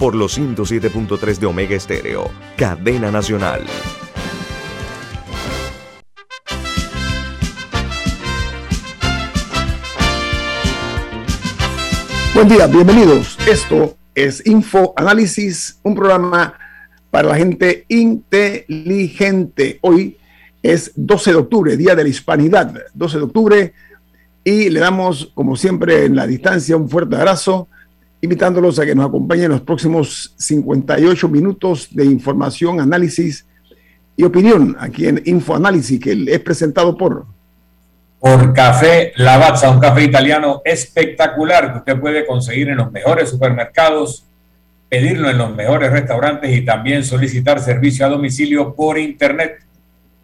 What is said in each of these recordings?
por los 107.3 de Omega Estéreo, cadena nacional. Buen día, bienvenidos. Esto es Infoanálisis, un programa para la gente inteligente. Hoy es 12 de octubre, Día de la Hispanidad, 12 de octubre, y le damos, como siempre, en la distancia un fuerte abrazo invitándolos a que nos acompañen en los próximos 58 minutos de información, análisis y opinión aquí en Infoanálisis, que es presentado por... Por Café Lavazza, un café italiano espectacular que usted puede conseguir en los mejores supermercados, pedirlo en los mejores restaurantes y también solicitar servicio a domicilio por internet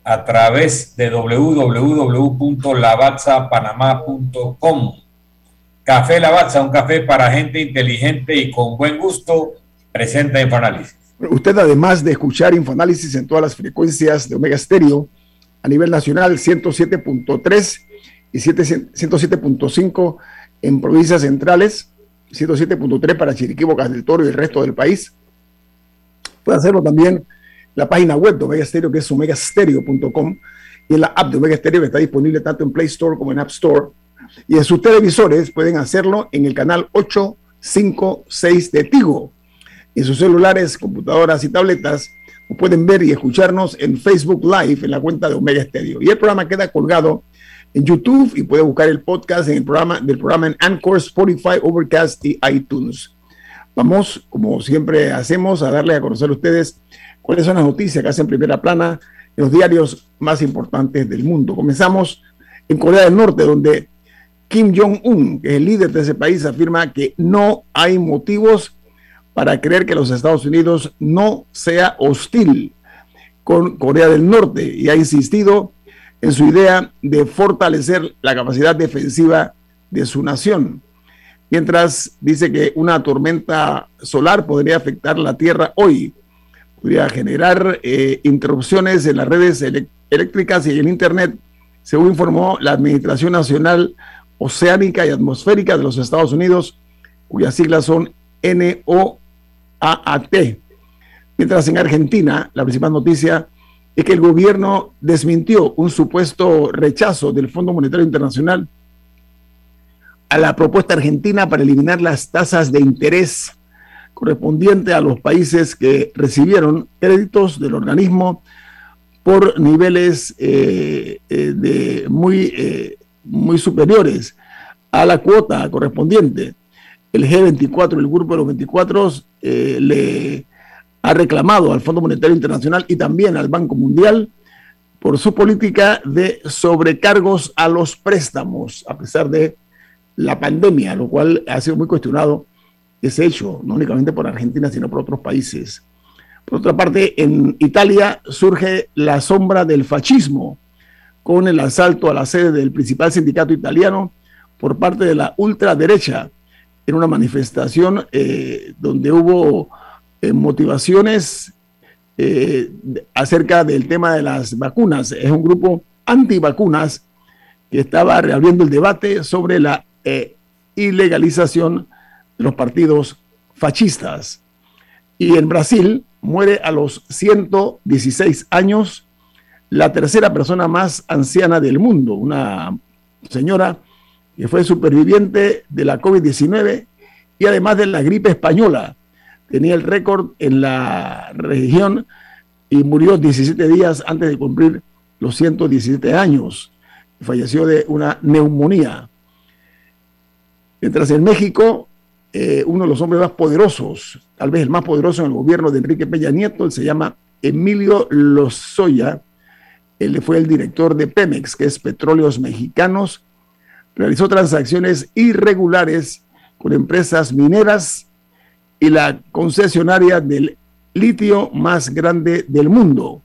a través de www.lavazzapanamá.com. Café Lavazza, un café para gente inteligente y con buen gusto, presenta Infoanálisis. Usted, además de escuchar Infoanálisis en todas las frecuencias de Omega Stereo, a nivel nacional 107.3 y 107.5 en provincias centrales, 107.3 para Chiriquí, Bocas del Toro y el resto del país. Puede hacerlo también la página web de Omega Stereo, que es omegastereo.com, y en la app de Omega Stereo, que está disponible tanto en Play Store como en App Store y en sus televisores pueden hacerlo en el canal 856 de Tigo. En sus celulares, computadoras y tabletas pueden ver y escucharnos en Facebook Live en la cuenta de Omega Stereo. Y el programa queda colgado en YouTube y puede buscar el podcast en el programa del programa en Anchor, Spotify, Overcast y iTunes. Vamos, como siempre hacemos, a darle a conocer a ustedes cuáles son las noticias que hacen primera plana en los diarios más importantes del mundo. Comenzamos en Corea del Norte, donde Kim Jong-un, que es el líder de ese país, afirma que no hay motivos para creer que los Estados Unidos no sea hostil con Corea del Norte y ha insistido en su idea de fortalecer la capacidad defensiva de su nación. Mientras dice que una tormenta solar podría afectar la Tierra hoy, podría generar eh, interrupciones en las redes eléctricas y en Internet, según informó la Administración Nacional Oceánica y Atmosférica de los Estados Unidos, cuyas siglas son NOAAT. Mientras en Argentina, la principal noticia es que el gobierno desmintió un supuesto rechazo del Fondo Monetario Internacional a la propuesta argentina para eliminar las tasas de interés correspondiente a los países que recibieron créditos del organismo por niveles eh, eh, de muy eh, muy superiores a la cuota correspondiente. El G24, el grupo de los 24, eh, le ha reclamado al Fondo Monetario Internacional y también al Banco Mundial por su política de sobrecargos a los préstamos, a pesar de la pandemia, lo cual ha sido muy cuestionado ese hecho, no únicamente por Argentina, sino por otros países. Por otra parte, en Italia surge la sombra del fascismo, con el asalto a la sede del principal sindicato italiano por parte de la ultraderecha en una manifestación eh, donde hubo eh, motivaciones eh, acerca del tema de las vacunas. Es un grupo antivacunas que estaba reabriendo el debate sobre la ilegalización de los partidos fascistas. Y en Brasil muere a los 116 años la tercera persona más anciana del mundo, una señora que fue superviviente de la COVID-19 y además de la gripe española. Tenía el récord en la región y murió 17 días antes de cumplir los 117 años. Falleció de una neumonía. Mientras en México, eh, uno de los hombres más poderosos, tal vez el más poderoso en el gobierno de Enrique Peña Nieto, se llama Emilio Lozoya, él fue el director de Pemex, que es Petróleos Mexicanos, realizó transacciones irregulares con empresas mineras y la concesionaria del litio más grande del mundo.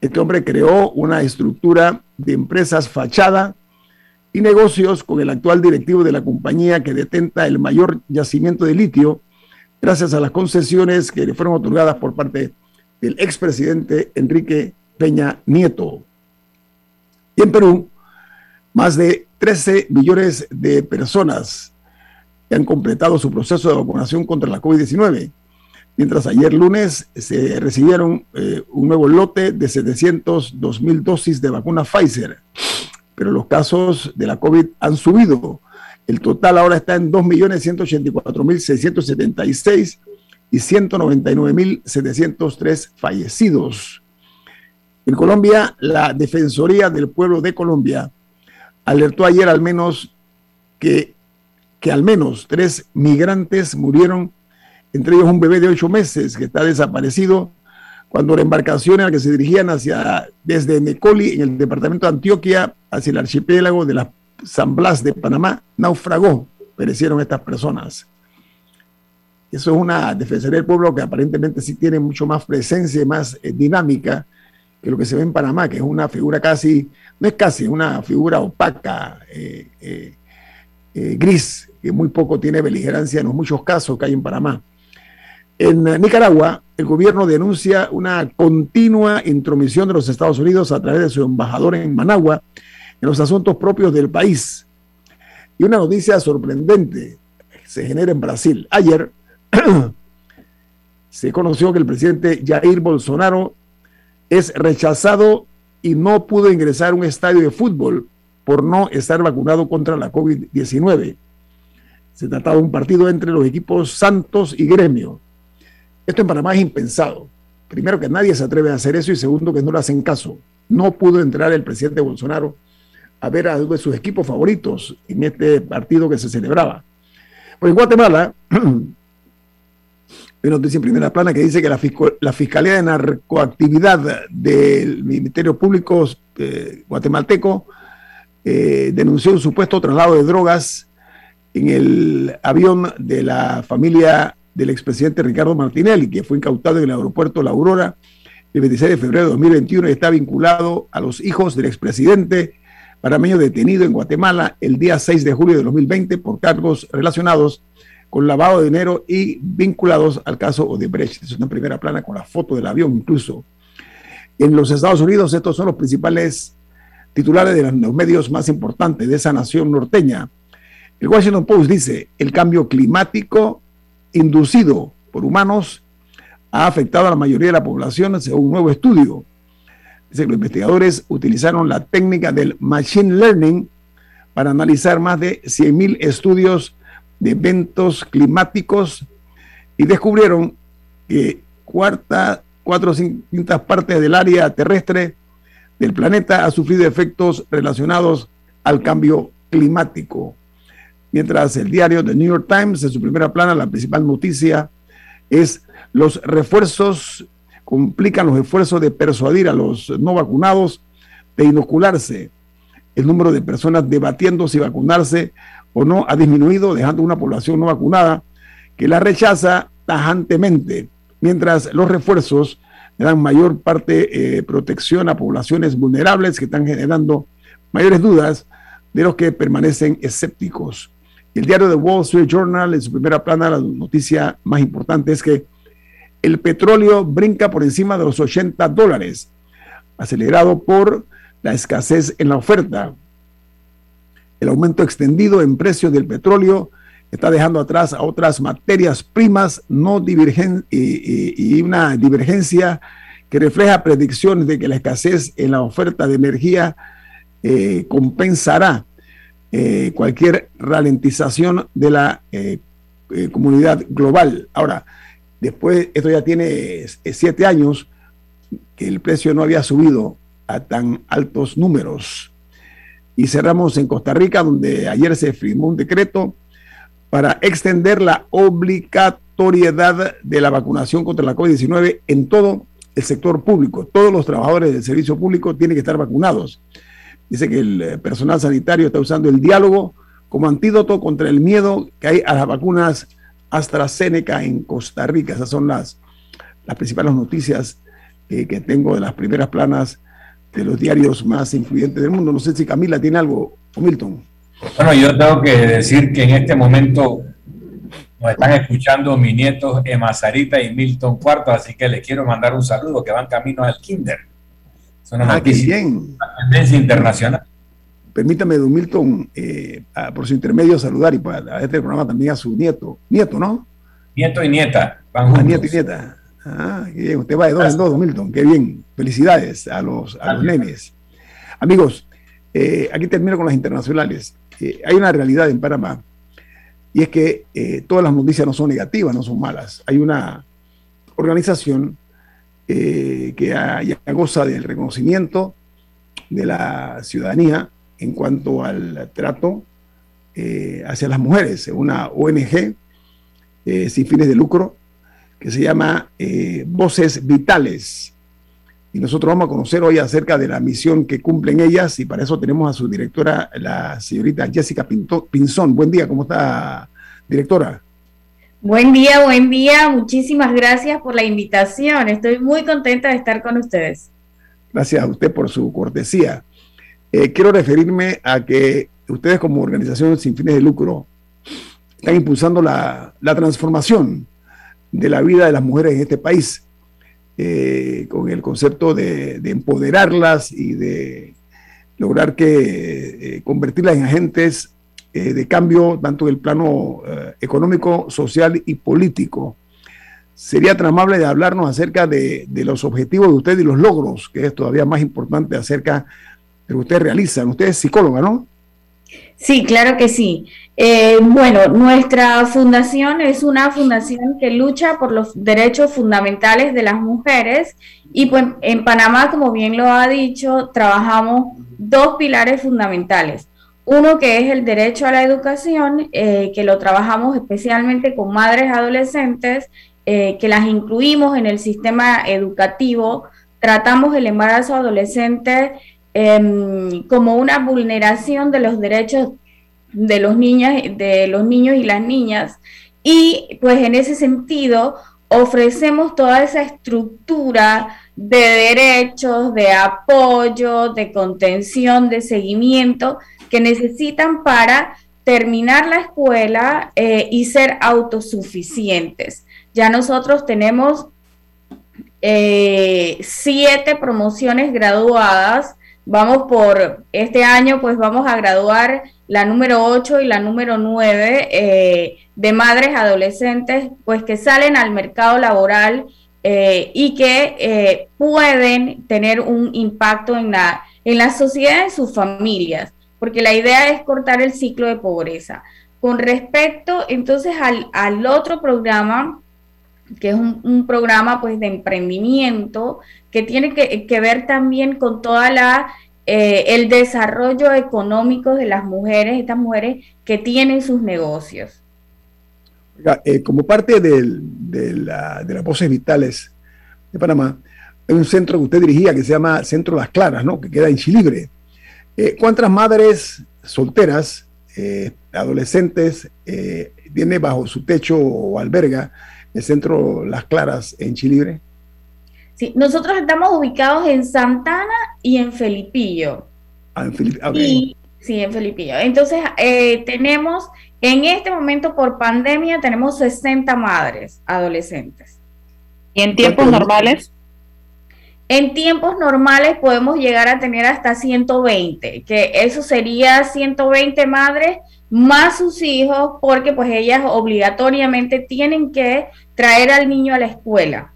Este hombre creó una estructura de empresas fachada y negocios con el actual directivo de la compañía que detenta el mayor yacimiento de litio gracias a las concesiones que le fueron otorgadas por parte del expresidente Enrique Peña Nieto. Y en Perú, más de 13 millones de personas han completado su proceso de vacunación contra la COVID-19 mientras ayer lunes se recibieron eh, un nuevo lote de 702 mil dosis de vacuna Pfizer, pero los casos de la COVID han subido. El total ahora está en 2.184.676 y 199.703 fallecidos. En Colombia, la Defensoría del Pueblo de Colombia alertó ayer al menos que, que al menos tres migrantes murieron entre ellos un bebé de ocho meses que está desaparecido cuando la embarcación en la que se dirigían hacia, desde Necoli, en el departamento de Antioquia, hacia el archipiélago de la San Blas de Panamá, naufragó. Perecieron estas personas. Eso es una defensoría del pueblo que aparentemente sí tiene mucho más presencia y más eh, dinámica que lo que se ve en Panamá, que es una figura casi, no es casi, una figura opaca, eh, eh, gris, que muy poco tiene beligerancia en los muchos casos que hay en Panamá. En Nicaragua, el gobierno denuncia una continua intromisión de los Estados Unidos a través de su embajador en Managua en los asuntos propios del país. Y una noticia sorprendente se genera en Brasil. Ayer se conoció que el presidente Jair Bolsonaro es rechazado y no pudo ingresar a un estadio de fútbol por no estar vacunado contra la COVID-19. Se trataba de un partido entre los equipos Santos y Gremio. Esto en Panamá es impensado. Primero que nadie se atreve a hacer eso y segundo que no le hacen caso. No pudo entrar el presidente Bolsonaro a ver a uno de sus equipos favoritos en este partido que se celebraba. Pues en Guatemala, noticia en primera plana que dice que la, Fiscalía de Narcoactividad del Ministerio Público eh, guatemalteco eh, denunció un supuesto traslado de drogas en el avión de la familia del expresidente Ricardo Martinelli, que fue incautado en el aeropuerto La Aurora el 26 de febrero de 2021 y está vinculado a los hijos del expresidente parameño detenido en Guatemala el día 6 de julio de 2020 por cargos relacionados con lavado de dinero y vinculados al caso Odebrecht. Es una primera plana con la foto del avión incluso. En los Estados Unidos estos son los principales titulares de los medios más importantes de esa nación norteña. El Washington Post dice, el cambio climático inducido por humanos ha afectado a la mayoría de la población, según un nuevo estudio. Dice que los investigadores utilizaron la técnica del Machine Learning para analizar más de 100.000 estudios de eventos climáticos y descubrieron que cuarta, cuatro quintas partes del área terrestre del planeta ha sufrido efectos relacionados al cambio climático. Mientras el diario The New York Times, en su primera plana, la principal noticia es los refuerzos, complican los esfuerzos de persuadir a los no vacunados de inocularse. El número de personas debatiendo si vacunarse o no ha disminuido, dejando una población no vacunada que la rechaza tajantemente, mientras los refuerzos dan mayor parte eh, protección a poblaciones vulnerables que están generando mayores dudas de los que permanecen escépticos. El diario The Wall Street Journal, en su primera plana, la noticia más importante es que el petróleo brinca por encima de los 80 dólares, acelerado por la escasez en la oferta. El aumento extendido en precios del petróleo está dejando atrás a otras materias primas no divergen y, una divergencia que refleja predicciones de que la escasez en la oferta de energía eh, compensará eh, cualquier ralentización de la eh, comunidad global. Ahora, después, esto ya tiene siete años que el precio no había subido a tan altos números. Y cerramos en Costa Rica, donde ayer se firmó un decreto para extender la obligatoriedad de la vacunación contra la COVID-19 en todo el sector público. Todos los trabajadores del servicio público tienen que estar vacunados. Dice que el eh, personal sanitario está usando el diálogo como antídoto contra el miedo que hay a las vacunas AstraZeneca en Costa Rica. Esas son las las principales noticias que tengo de las primeras planas de los diarios más influyentes del mundo. No sé si Camila tiene algo, o Milton. Bueno, yo tengo que decir que en este momento nos están escuchando mis nietos Emma Sarita y Milton Cuarto, así que les quiero mandar un saludo que van camino al Kinder. Es una ah, bien. tendencia internacional. Permítame, don Milton, eh, por su intermedio saludar y para este programa también a su nieto. Nieto, ¿no? Nieto y nieta. Van ah, nieto y nieta. Ah, qué bien. Usted va de dos en dos, Milton. Qué bien. Felicidades a los, a los nenes. Amigos, eh, aquí termino con las internacionales. Eh, hay una realidad en Panamá y es que eh, todas las noticias no son negativas, no son malas. Hay una organización que ya, goza del reconocimiento de la ciudadanía en cuanto al trato hacia las mujeres, una ONG sin fines de lucro que se llama Voces Vitales y nosotros vamos a conocer hoy acerca de la misión que cumplen ellas y para eso tenemos a su directora, la señorita Jessica Pinzón. Buen día, ¿cómo está, directora? Buen día, buen día. Muchísimas gracias por la invitación. Estoy muy contenta de estar con ustedes. Gracias a usted por su cortesía. Eh, quiero referirme a que ustedes como organización sin fines de lucro están impulsando la, la transformación de la vida de las mujeres en este país eh, con el concepto de, empoderarlas y de lograr que eh, convertirlas en agentes eh, de cambio tanto en el plano económico, social y político. Sería tan amable de hablarnos acerca de, los objetivos de usted y los logros, que es todavía más importante acerca de lo que ustedes realizan. Usted es psicóloga, ¿no? Sí, claro que sí. Eh, bueno, nuestra fundación es una fundación que lucha por los derechos fundamentales de las mujeres y pues en Panamá, como bien lo ha dicho, trabajamos dos pilares fundamentales. Uno que es el derecho a la educación, eh, que lo trabajamos especialmente con madres adolescentes, eh, que las incluimos en el sistema educativo, tratamos el embarazo adolescente em, como una vulneración de los derechos de los, niñas, de los niños y las niñas. Y pues en ese sentido ofrecemos toda esa estructura de derechos, de apoyo, de contención, de seguimiento que necesitan para terminar la escuela eh, y ser autosuficientes. Ya nosotros tenemos eh, siete promociones graduadas. Vamos por este año, pues vamos a graduar la número 8 y la número 9 eh, de madres adolescentes, pues que salen al mercado laboral eh, y que eh, pueden tener un impacto en la, en la sociedad y sus familias, porque la idea es cortar el ciclo de pobreza. Con respecto entonces al, al otro programa, que es un, programa pues de emprendimiento que tiene que, ver también con toda la eh, el desarrollo económico de las mujeres, estas mujeres que tienen sus negocios. Eh, como parte de, la, de las voces vitales de Panamá, hay un centro que usted dirigía que se llama Centro Las Claras, ¿no? que queda en Chilibre. Eh, ¿Cuántas madres solteras, adolescentes, tiene bajo su techo o alberga el Centro Las Claras en Chilibre? Sí, nosotros estamos ubicados en Santana y en Felipillo. Ah, en Felipillo. sí, en Felipillo. Entonces, eh, tenemos, en este momento por pandemia, tenemos 60 madres adolescentes. ¿Y en tiempos normales? En tiempos normales podemos llegar a tener hasta 120, que eso sería 120 madres más sus hijos, porque pues ellas obligatoriamente tienen que traer al niño a la escuela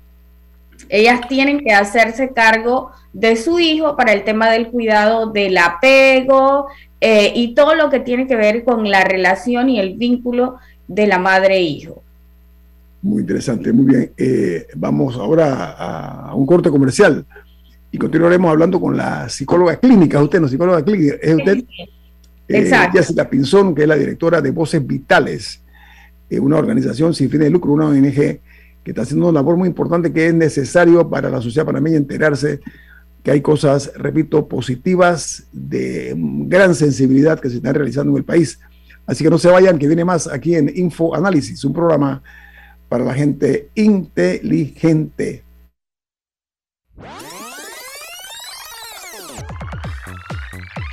ellas tienen que hacerse cargo de su hijo para el tema del cuidado del apego eh, y todo lo que tiene que ver con la relación y el vínculo de la madre-hijo. e Muy interesante, muy bien. Eh, vamos ahora a, un corte comercial y continuaremos hablando con la psicóloga clínica. Usted no psicóloga clínica, es usted. Eh, Exacto. Jessica Pinzón, que es la directora de Voces Vitales, una organización sin fines de lucro, una ONG que está haciendo una labor muy importante que es necesario para la sociedad panameña enterarse que hay cosas, repito, positivas de gran sensibilidad que se están realizando en el país. Así que no se vayan, que viene más aquí en Info Análisis, un programa para la gente inteligente.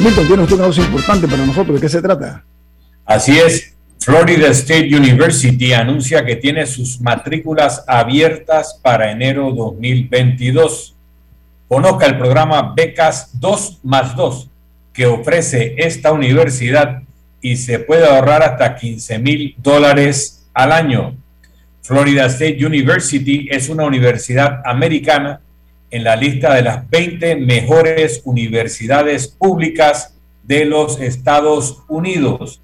Milton, tiene una importante para nosotros. ¿De qué se trata? Así es. Florida State University anuncia que tiene sus matrículas abiertas para enero 2022. Conozca el programa Becas 2 más 2 que ofrece esta universidad y se puede ahorrar hasta 15 mil dólares al año. Florida State University es una universidad americana en la lista de las 20 mejores universidades públicas de los Estados Unidos.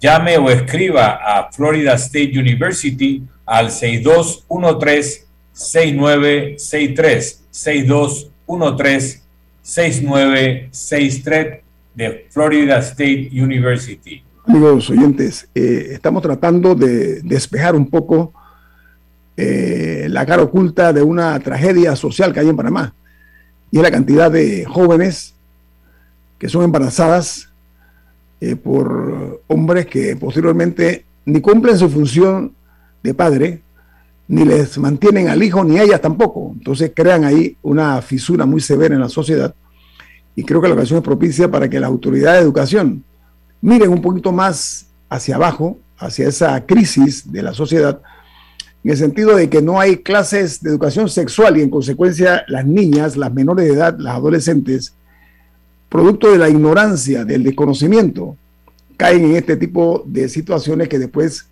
Llame o escriba a Florida State University al 6213-6963, 6213-6963 de Florida State University. Amigos oyentes, eh, estamos tratando de despejar un poco eh, la cara oculta de una tragedia social que hay en Panamá. Y es la cantidad de jóvenes que son embarazadas eh, por hombres que posteriormente ni cumplen su función de padre, ni les mantienen al hijo, ni a ellas tampoco. Entonces crean ahí una fisura muy severa en la sociedad. Y creo que la ocasión es propicia para que la autoridad de educación miren un poquito más hacia abajo, hacia esa crisis de la sociedad, en el sentido de que no hay clases de educación sexual y en consecuencia las niñas, las menores de edad, las adolescentes, producto de la ignorancia, del desconocimiento, caen en este tipo de situaciones que después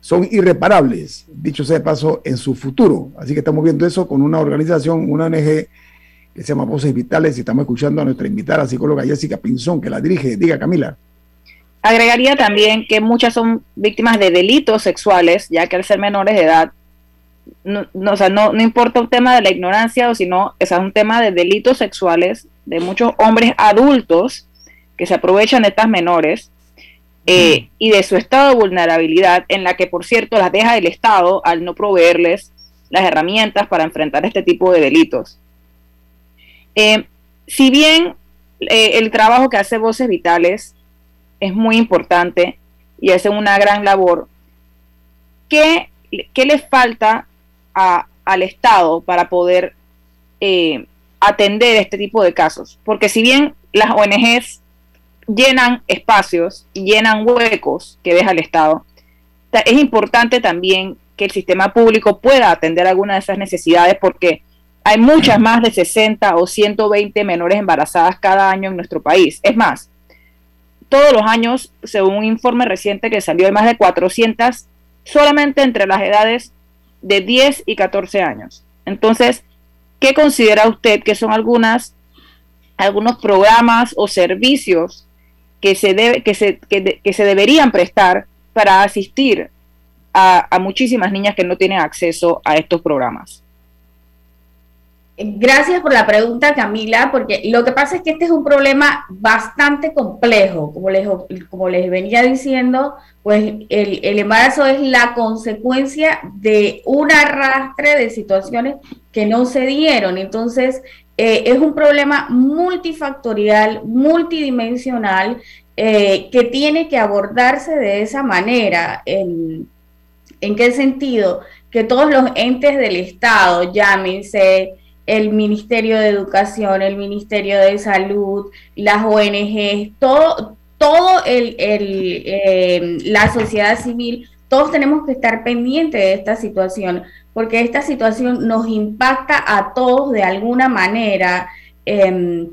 son irreparables, dicho sea de paso, en su futuro. Así que estamos viendo eso con una organización, una ONG que se llama Voces Vitales y estamos escuchando a nuestra invitada psicóloga Jessica Pinzón, que la dirige. Diga, Camila. Agregaría también que muchas son víctimas de delitos sexuales, ya que al ser menores de edad, no, o sea, no, no importa un tema de la ignorancia, o sino es un tema de delitos sexuales de muchos hombres adultos que se aprovechan de estas menores eh, y de su estado de vulnerabilidad, en la que, por cierto, las deja el Estado al no proveerles las herramientas para enfrentar este tipo de delitos. Eh, si bien eh, el trabajo que hace Voces Vitales es muy importante y hace una gran labor. ¿Qué, qué le falta a, al Estado para poder eh, atender este tipo de casos? Porque si bien las ONGs llenan espacios llenan huecos que deja el Estado, es importante también que el sistema público pueda atender algunas de esas necesidades porque hay muchas más de 60 o 120 menores embarazadas cada año en nuestro país. Es más, todos los años, según un informe reciente que salió, hay más de 400 solamente entre las edades de 10 y 14 años. Entonces, ¿qué considera usted que son algunas, algunos programas o servicios que se, debe, que se, que se deberían prestar para asistir a, muchísimas niñas que no tienen acceso a estos programas. Gracias por la pregunta, Camila, porque lo que pasa es que este es un problema bastante complejo. Como les, como les venía diciendo, pues el, embarazo es la consecuencia de un arrastre de situaciones que no se dieron. Entonces, eh, es un problema multifactorial, multidimensional, eh, que tiene que abordarse de esa manera. En, ¿En qué sentido? Que todos los entes del Estado, llámense el Ministerio de Educación, el Ministerio de Salud, las ONGs, todo, todo el, eh, la sociedad civil, todos tenemos que estar pendientes de esta situación, porque esta situación nos impacta a todos de alguna manera. Em,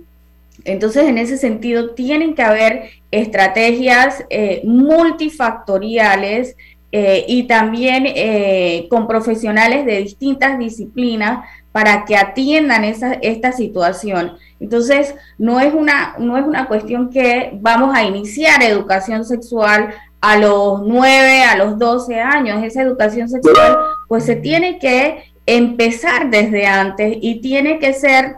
entonces, en ese sentido, tienen que haber estrategias eh, multifactoriales eh, y también eh, con profesionales de distintas disciplinas para que atiendan esa, esta situación. Entonces, no es, una, no es una cuestión que vamos a iniciar educación sexual a los 9, a los 12 años. Esa educación sexual, pues se tiene que empezar desde antes y tiene que ser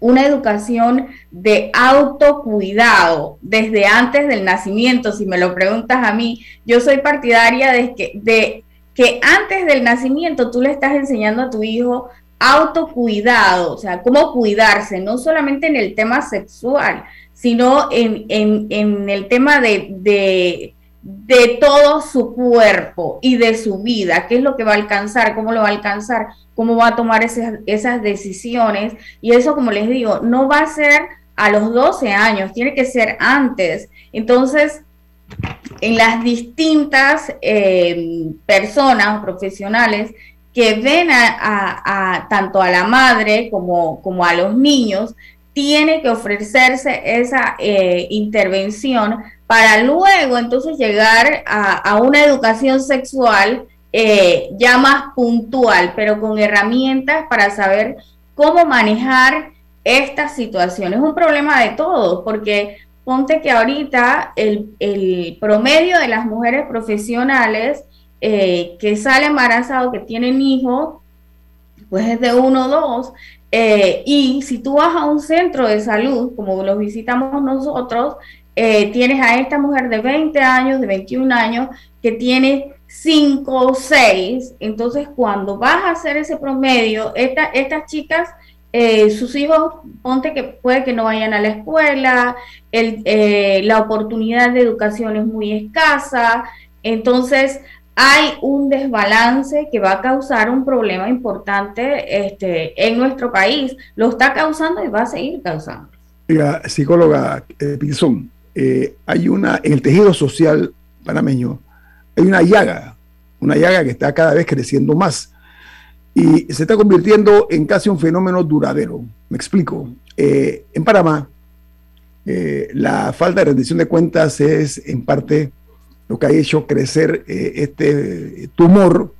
una educación de autocuidado desde antes del nacimiento, si me lo preguntas a mí. Yo soy partidaria de que, de que antes del nacimiento tú le estás enseñando a tu hijo autocuidado, o sea, cómo cuidarse, no solamente en el tema sexual, sino en, en el tema de, de de todo su cuerpo y de su vida, qué es lo que va a alcanzar, cómo lo va a alcanzar, cómo va a tomar esas, esas decisiones. Y eso, como les digo, no va a ser a los 12 años, tiene que ser antes. Entonces, en las distintas eh, personas profesionales que ven a, tanto a la madre como, como a los niños, tiene que ofrecerse esa eh, intervención para luego entonces llegar a, una educación sexual eh, ya más puntual, pero con herramientas para saber cómo manejar estas situaciones. Es un problema de todos, porque ponte que ahorita el, promedio de las mujeres profesionales eh, que salen embarazadas, que tienen hijos, pues es de uno o dos. Eh, y si tú vas a un centro de salud, como los visitamos nosotros, eh, tienes a esta mujer de 20 años, de 21 años, que tiene 5 o 6. Entonces, cuando vas a hacer ese promedio, estas chicas, eh, sus hijos, ponte que puede que no vayan a la escuela, la oportunidad de educación es muy escasa. Entonces, hay un desbalance que va a causar un problema importante este, en nuestro país. Lo está causando y va a seguir causando. psicóloga eh, eh, hay una, en el tejido social panameño, hay una llaga, una llaga que está cada vez creciendo más y se está convirtiendo en casi un fenómeno duradero. Me explico. Eh, en Panamá, eh, la falta de rendición de cuentas es en parte lo que ha hecho crecer este tumor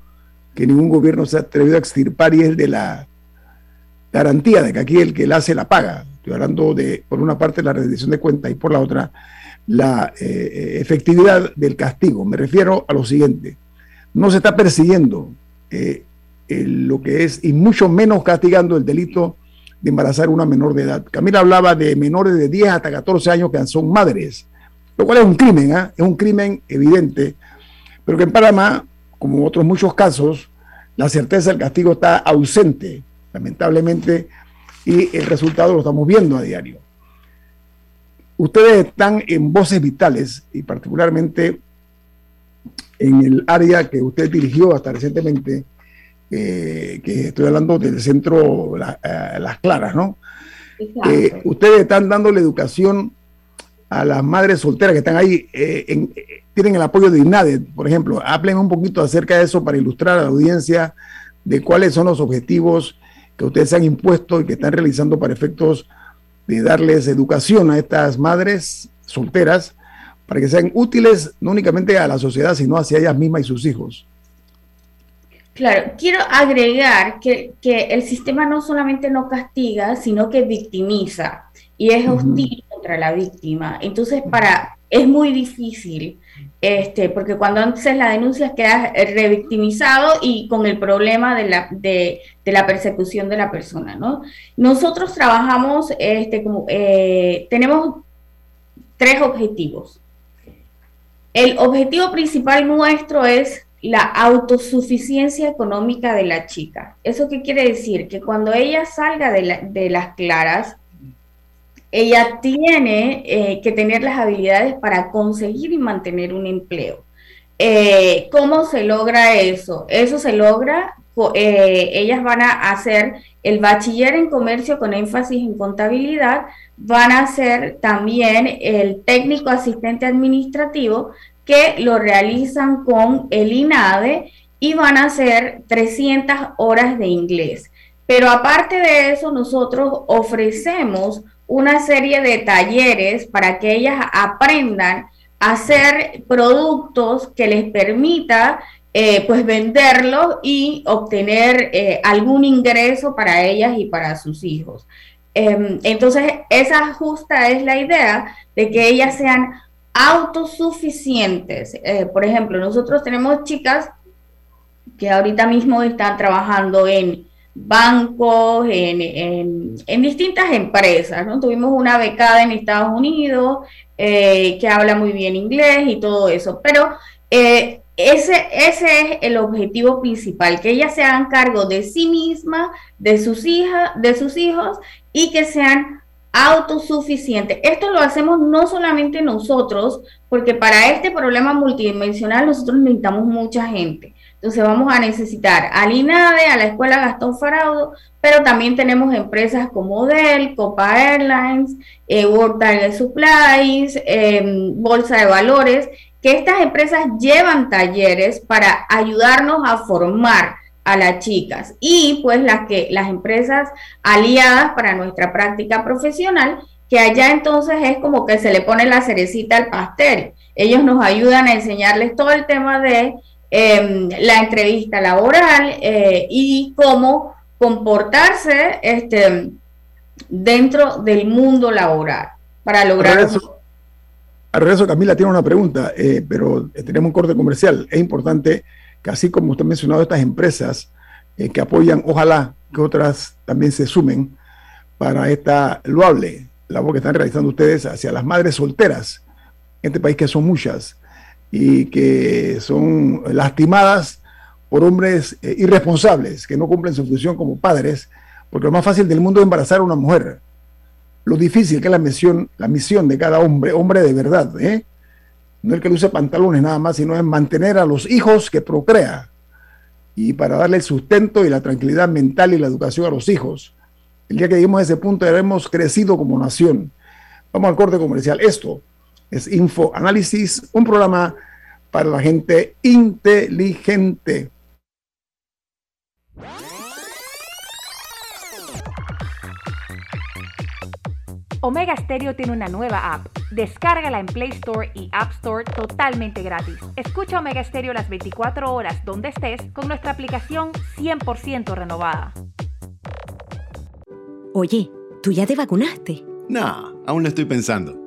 que ningún gobierno se ha atrevido a extirpar y es de la garantía de que aquí el que la hace la paga. Estoy hablando de, por una parte, la rendición de cuentas y por la otra, la eh, efectividad del castigo. Me refiero a lo siguiente. No se está persiguiendo eh, lo que es, y mucho menos castigando el delito de embarazar a una menor de edad. Camila hablaba de menores de 10 hasta 14 años que son madres, lo cual es un crimen, ¿ah? es un crimen evidente, pero que en Panamá, como otros muchos casos, la certeza del castigo está ausente. Lamentablemente, y el resultado lo estamos viendo a diario. Ustedes están en voces vitales y particularmente en el área que usted dirigió hasta recientemente, eh, que estoy hablando del centro eh, Las Claras, ¿no? Eh, ustedes están dando la educación a las madres solteras que están ahí, eh, eh, tienen el apoyo de INADE, por ejemplo. Hablen un poquito acerca de eso para ilustrar a la audiencia de cuáles son los objetivos que ustedes han impuesto y que están realizando para efectos de darles educación a estas madres solteras para que sean útiles no únicamente a la sociedad, sino hacia ellas mismas y sus hijos. Claro, quiero agregar que, el sistema no solamente no castiga, sino que victimiza y es hostil contra la víctima. Entonces, para es muy difícil, este, porque cuando antes la denuncia queda revictimizado y con el problema de la, de, la persecución de la persona, ¿no? Nosotros trabajamos, este, como, eh, tenemos tres objetivos. El objetivo principal nuestro es la autosuficiencia económica de la chica. ¿Eso qué quiere decir? Que cuando ella salga de, las claras, ella tiene eh, que tener las habilidades para conseguir y mantener un empleo. Eh, ¿Cómo se logra eso? Eso se logra, eh, ellas van a hacer el bachiller en comercio con énfasis en contabilidad, van a hacer también el técnico asistente administrativo, que lo realizan con el INADE y van a ser 300 horas de inglés. Pero aparte de eso, nosotros ofrecemos una serie de talleres para que ellas aprendan a hacer productos que les permita eh, pues venderlos y obtener eh, algún ingreso para ellas y para sus hijos. Em, entonces, esa justa es la idea de que ellas sean autosuficientes. Eh, por ejemplo, nosotros tenemos chicas que ahorita mismo están trabajando en bancos, en, distintas empresas, ¿no? Tuvimos una becada en Estados Unidos eh, que habla muy bien inglés y todo eso, pero eh, ese, ese es el objetivo principal, que ellas se hagan cargo de sí mismas, de sus hijas, de sus hijos y que sean autosuficiente. Esto lo hacemos no solamente nosotros, porque para este problema multidimensional nosotros necesitamos mucha gente. Entonces vamos a necesitar al INADE, a la Escuela Gastón Faraudo, pero también tenemos empresas como Dell, Copa Airlines, eh, World Target Supplies, em, Bolsa de Valores, que estas empresas llevan talleres para ayudarnos a formar a las chicas y pues las que las empresas aliadas para nuestra práctica profesional que allá entonces es como que se le pone la cerecita al pastel. Ellos nos ayudan a enseñarles todo el tema de em, la entrevista laboral eh, y cómo comportarse este dentro del mundo laboral para lograr eso, regreso Camila tiene una pregunta eh, pero tenemos un corte comercial. Es importante que así como usted ha mencionado estas empresas eh, que apoyan, ojalá que otras también se sumen para esta loable labor que están realizando ustedes hacia las madres solteras en este país, que son muchas y que son lastimadas por hombres eh, irresponsables que no cumplen su función como padres, porque lo más fácil del mundo es embarazar a una mujer. Lo difícil que es la misión, la misión de cada hombre, hombre de verdad, ¿eh? no el que luce pantalones nada más, sino es mantener a los hijos que procrea y para darle el sustento y la tranquilidad mental y la educación a los hijos. El día que lleguemos a ese punto habremos crecido como nación. Vamos al corte comercial. Esto es Info Análisis, un programa para la gente inteligente. Omega Stereo tiene una nueva app. Descárgala en Play Store y App Store totalmente gratis. Escucha Omega Stereo las 24 horas donde estés con nuestra aplicación 100% renovada. Oye, ¿tú ya te vacunaste? No, aún lo estoy pensando.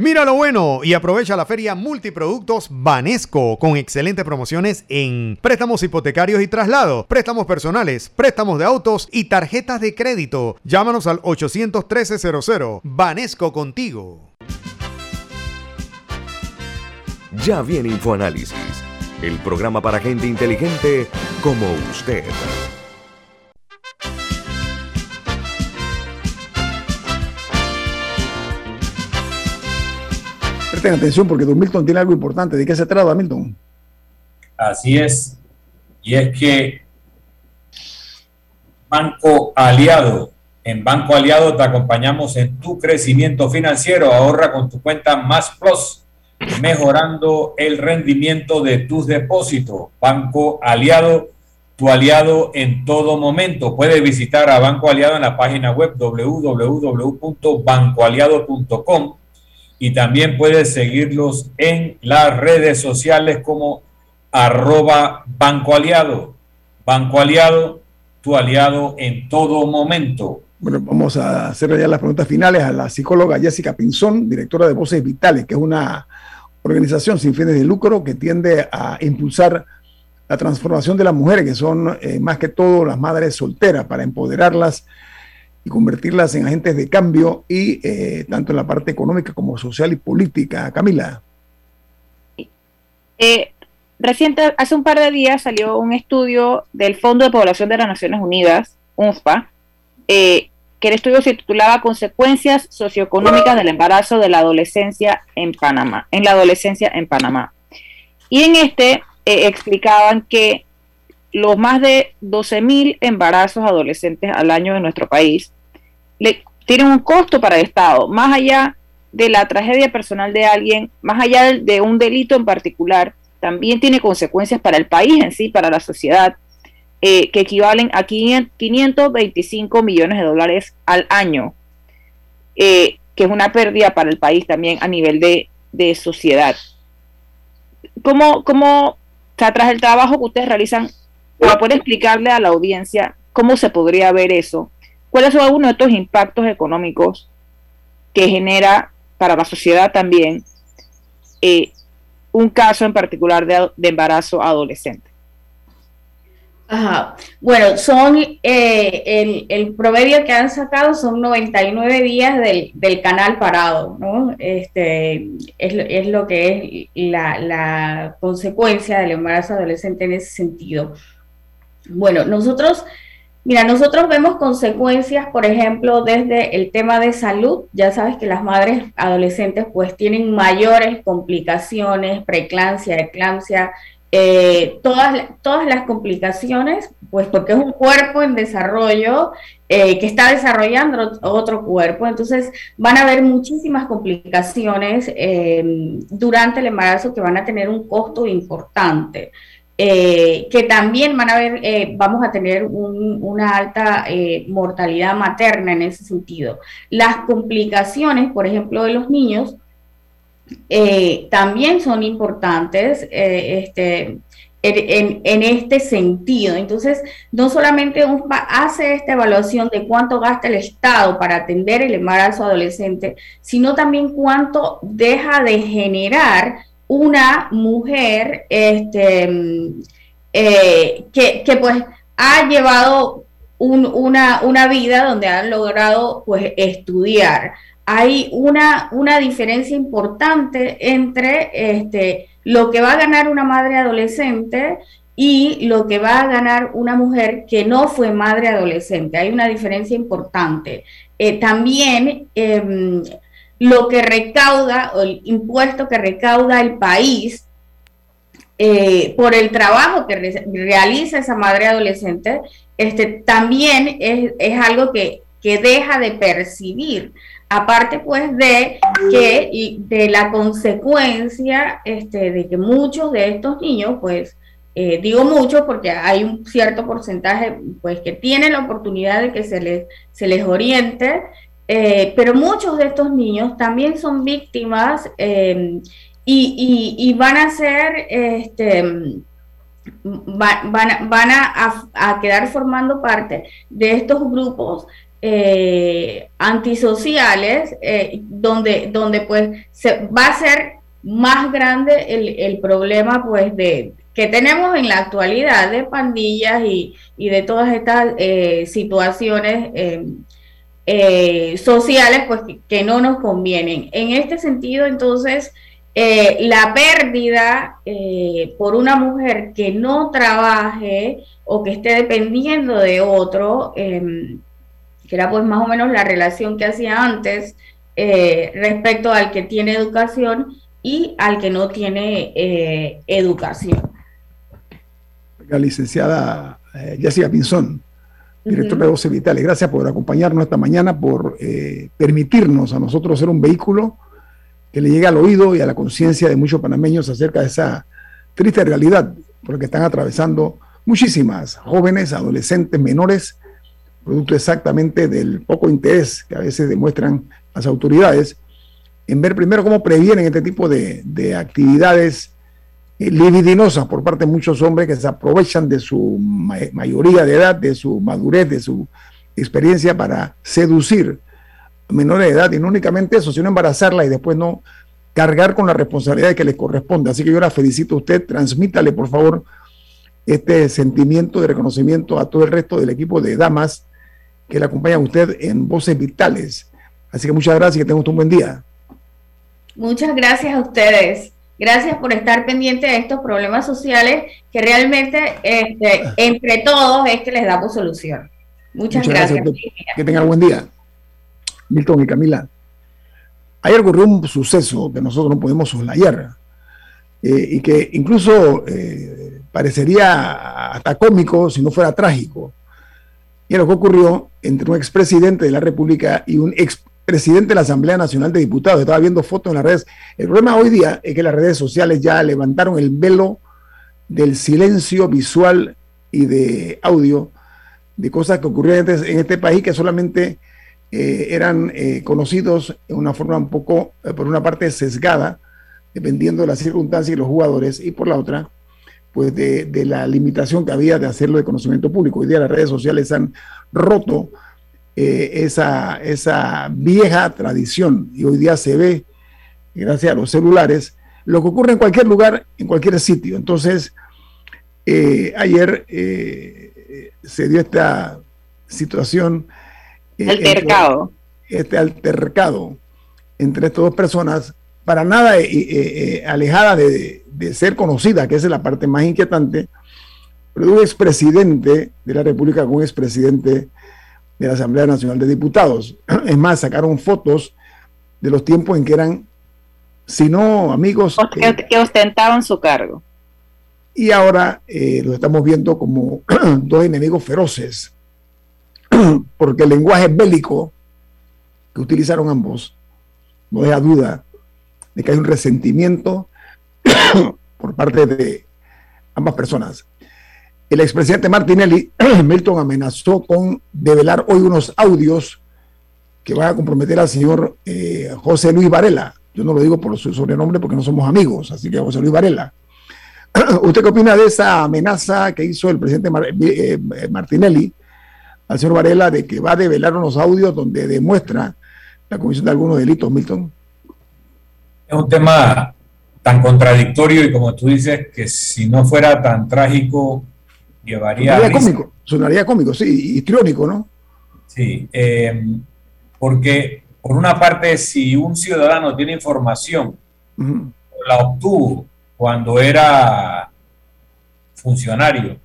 Mira lo bueno y aprovecha la feria multiproductos Banesco con excelentes promociones en préstamos hipotecarios y traslados, préstamos personales, préstamos de autos y tarjetas de crédito. Llámanos al 813-00. Banesco contigo. Ya viene InfoAnálisis, el programa para gente inteligente como usted. Presten atención porque Don Milton tiene algo importante. ¿De qué se trata, Milton? Así es. Y es que Banco Aliado, en Banco Aliado te acompañamos en tu crecimiento financiero. Ahorra con tu cuenta Más Plus, mejorando el rendimiento de tus depósitos. Banco Aliado, tu aliado en todo momento. Puedes visitar a Banco Aliado en la página web www.bancoaliado.com y también puedes seguirlos en las redes sociales como arroba Banco Aliado. Banco Aliado, tu aliado en todo momento. Bueno, vamos a hacer ya las preguntas finales a la psicóloga Jessica Pinzón, directora de Voces Vitales, que es una organización sin fines de lucro que tiende a impulsar la transformación de las mujeres, que son eh, más que todo las madres solteras, para empoderarlas y convertirlas en agentes de cambio y eh, tanto en la parte económica como social y política. Camila. Eh, reciente, hace un par de días salió un estudio del Fondo de Población de las Naciones Unidas, UNFPA, eh, que el estudio se titulaba Consecuencias socioeconómicas del embarazo de la adolescencia en Panamá, en la adolescencia en Panamá. Y en este explicaban que los más de 12.000 embarazos adolescentes al año en nuestro país le, tienen un costo para el Estado, más allá de la tragedia personal de alguien, más allá de, un delito en particular, también tiene consecuencias para el país en sí, para la sociedad, eh, que equivalen a 525 millones de dólares al año, eh, que es una pérdida para el país también a nivel de, sociedad. ¿Cómo, cómo, tras el trabajo que ustedes realizan, para poder explicarle a la audiencia cómo se podría ver eso, cuáles son algunos de estos impactos económicos que genera para la sociedad también eh, un caso en particular de, embarazo adolescente. Ajá. Bueno, son eh, el, el, promedio que han sacado son 99 días del, del canal parado, ¿no? Este, es, es lo que es la, la, consecuencia del embarazo adolescente en ese sentido. Bueno, nosotros, mira, nosotros vemos consecuencias, por ejemplo, desde el tema de salud. Ya sabes que las madres adolescentes pues tienen mayores complicaciones, preeclampsia, eclampsia, eh, todas, todas las complicaciones, pues porque es un cuerpo en desarrollo eh, que está desarrollando otro cuerpo, entonces van a haber muchísimas complicaciones eh, durante el embarazo que van a tener un costo importante. Eh, que también van a ver, eh, vamos a tener una alta eh, mortalidad materna en ese sentido. Las complicaciones, por ejemplo, de los niños, también son importantes este, en, en, este sentido. Entonces, no solamente hace esta evaluación de cuánto gasta el Estado para atender el embarazo adolescente, sino también cuánto deja de generar una mujer este, eh, que, pues ha llevado una, una, vida donde han logrado pues estudiar. Hay una, una diferencia importante entre este, lo que va a ganar una madre adolescente y lo que va a ganar una mujer que no fue madre adolescente. Hay una diferencia importante. Eh, también em, lo que recauda o el impuesto que recauda el país eh, por el trabajo que realiza esa madre adolescente, este, también es, algo que, deja de percibir. Aparte, pues, de que de la consecuencia este, de que muchos de estos niños, pues, eh, digo muchos porque hay un cierto porcentaje, pues, que tienen la oportunidad de que se les, se les oriente eh, pero muchos de estos niños también son víctimas eh, y, van a ser este, van, a, quedar formando parte de estos grupos eh, antisociales, eh, donde, donde pues va a ser más grande el, problema pues de que tenemos en la actualidad de pandillas y, de todas estas situaciones sociales pues que no nos convienen. En este sentido, entonces, eh, la pérdida eh, por una mujer que no trabaje o que esté dependiendo de otro, em, que era pues más o menos la relación que hacía antes eh, respecto al que tiene educación y al que no tiene educación. La licenciada Jessica Pinzón, director de Voces Vitales, gracias por acompañarnos esta mañana, por permitirnos a nosotros ser un vehículo que le llegue al oído y a la conciencia de muchos panameños acerca de esa triste realidad por la que están atravesando muchísimas jóvenes, adolescentes, menores, producto exactamente del poco interés que a veces demuestran las autoridades en ver primero cómo previenen este tipo de, actividades eh, libidinosas por parte de muchos hombres que se aprovechan de su mayoría de edad, de su madurez, de su experiencia para seducir menores de edad y no únicamente eso, sino embarazarla y después no cargar con la responsabilidad que le corresponde. Así que yo la felicito a usted, transmítale por favor este sentimiento de reconocimiento a todo el resto del equipo de damas que le acompañan a usted en Voces Vitales. Así que muchas gracias y que tenga un buen día. Muchas gracias a ustedes. Gracias por estar pendiente de estos problemas sociales que realmente este, entre todos es que les damos solución. Muchas, gracias. Que tenga buen día. Milton y Camila, ayer ocurrió un suceso que nosotros no podemos soslayar eh, y que incluso eh, parecería hasta cómico si no fuera trágico. Y lo que ocurrió entre un expresidente de la República y un expresidente de la Asamblea Nacional de Diputados. Estaba viendo fotos en las redes. El problema hoy día es que las redes sociales ya levantaron el velo del silencio visual y de audio de cosas que ocurrieron en este país que solamente eh, eran eh, conocidos en una forma un poco, eh, por una parte, sesgada, dependiendo de las circunstancias y los jugadores, y por la otra, pues de, de, la limitación que había de hacerlo de conocimiento público. Hoy día las redes sociales han roto esa, esa vieja tradición y hoy día se ve, gracias a los celulares, lo que ocurre en cualquier lugar, en cualquier sitio. Entonces, ayer se dio esta situación Altercado. Este altercado entre estas dos personas, para nada eh, eh, eh, alejada de, ser conocida, que es la parte más inquietante, pero un expresidente de la República con un expresidente de la Asamblea Nacional de Diputados. Es más, sacaron fotos de los tiempos en que eran, si no amigos... Que, ostentaban su cargo. Y ahora los estamos viendo como dos enemigos feroces porque el lenguaje bélico que utilizaron ambos no deja duda de que hay un resentimiento por parte de ambas personas. El expresidente Martinelli, Milton, amenazó con develar hoy unos audios que van a comprometer al señor eh, José Luis Varela. Yo no lo digo por su sobrenombre porque no somos amigos, así que José Luis Varela. ¿Usted qué opina de esa amenaza que hizo el presidente eh, Martinelli al señor Varela de que va a develar unos audios donde demuestra la comisión de algunos delitos, Milton? Es un tema tan contradictorio y como tú dices, que si no fuera tan trágico, llevaría... Sonaría cómico, sonaría cómico, sí, histriónico, ¿no? Sí, eh, porque por una parte, si un ciudadano tiene información, la obtuvo cuando era funcionario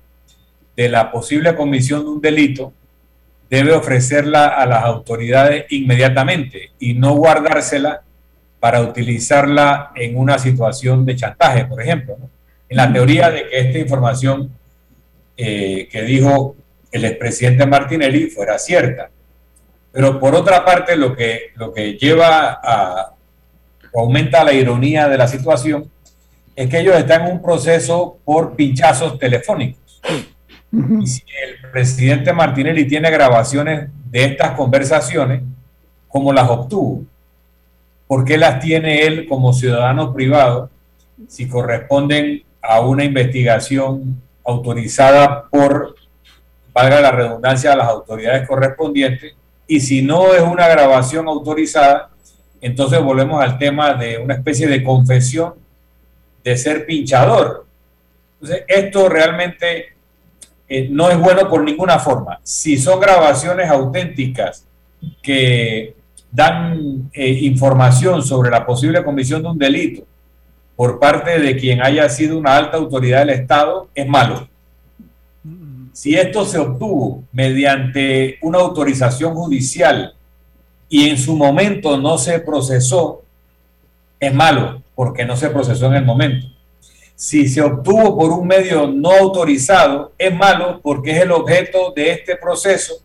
de la posible comisión de un delito, debe ofrecerla a las autoridades inmediatamente y no guardársela para utilizarla en una situación de chantaje, por ejemplo. En la teoría de que esta información eh, que dijo el expresidente Martinelli fuera cierta. Pero por otra parte, lo que, lo que lleva a, aumenta la ironía de la situación, es que ellos están en un proceso por pinchazos telefónicos. Y si el presidente Martinelli tiene grabaciones de estas conversaciones, ¿cómo las obtuvo? ¿Por qué las tiene él como ciudadano privado si corresponden a una investigación autorizada por, valga la redundancia, a las autoridades correspondientes. Y si no es una grabación autorizada, entonces volvemos al tema de una especie de confesión de ser pinchador. Entonces, esto realmente eh, no es bueno por ninguna forma. Si son grabaciones auténticas que dan eh, información sobre la posible comisión de un delito por parte de quien haya sido una alta autoridad del Estado, es malo. Si esto se obtuvo mediante una autorización judicial y en su momento no se procesó, es malo porque no se procesó en el momento. Si se obtuvo por un medio no autorizado, es malo porque es el objeto de este proceso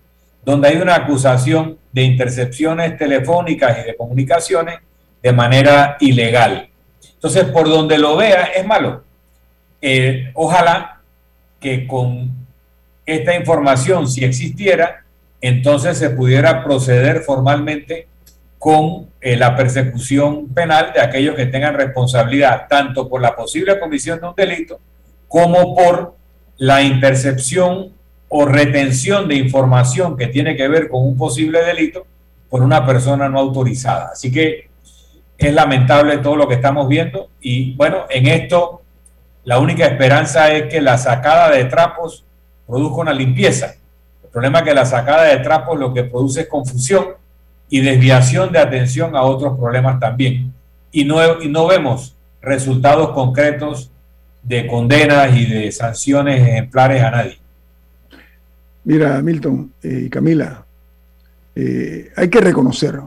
donde hay una acusación de intercepciones telefónicas y de comunicaciones de manera ilegal. Entonces, por donde lo vea, es malo. Eh, ojalá que con esta información, si existiera, entonces se pudiera proceder formalmente con eh, la persecución penal de aquellos que tengan responsabilidad tanto por la posible comisión de un delito como por la intercepción o retención de información que tiene que ver con un posible delito por una persona no autorizada. Así que es lamentable todo lo que estamos viendo y bueno, en esto la única esperanza es que la sacada de trapos produzca una limpieza. El problema es que la sacada de trapos lo que produce es confusión y desviación de atención a otros problemas también. Y no, y no vemos resultados concretos de condenas y de sanciones ejemplares a nadie. Mira, Milton y Camila, eh, hay que reconocer,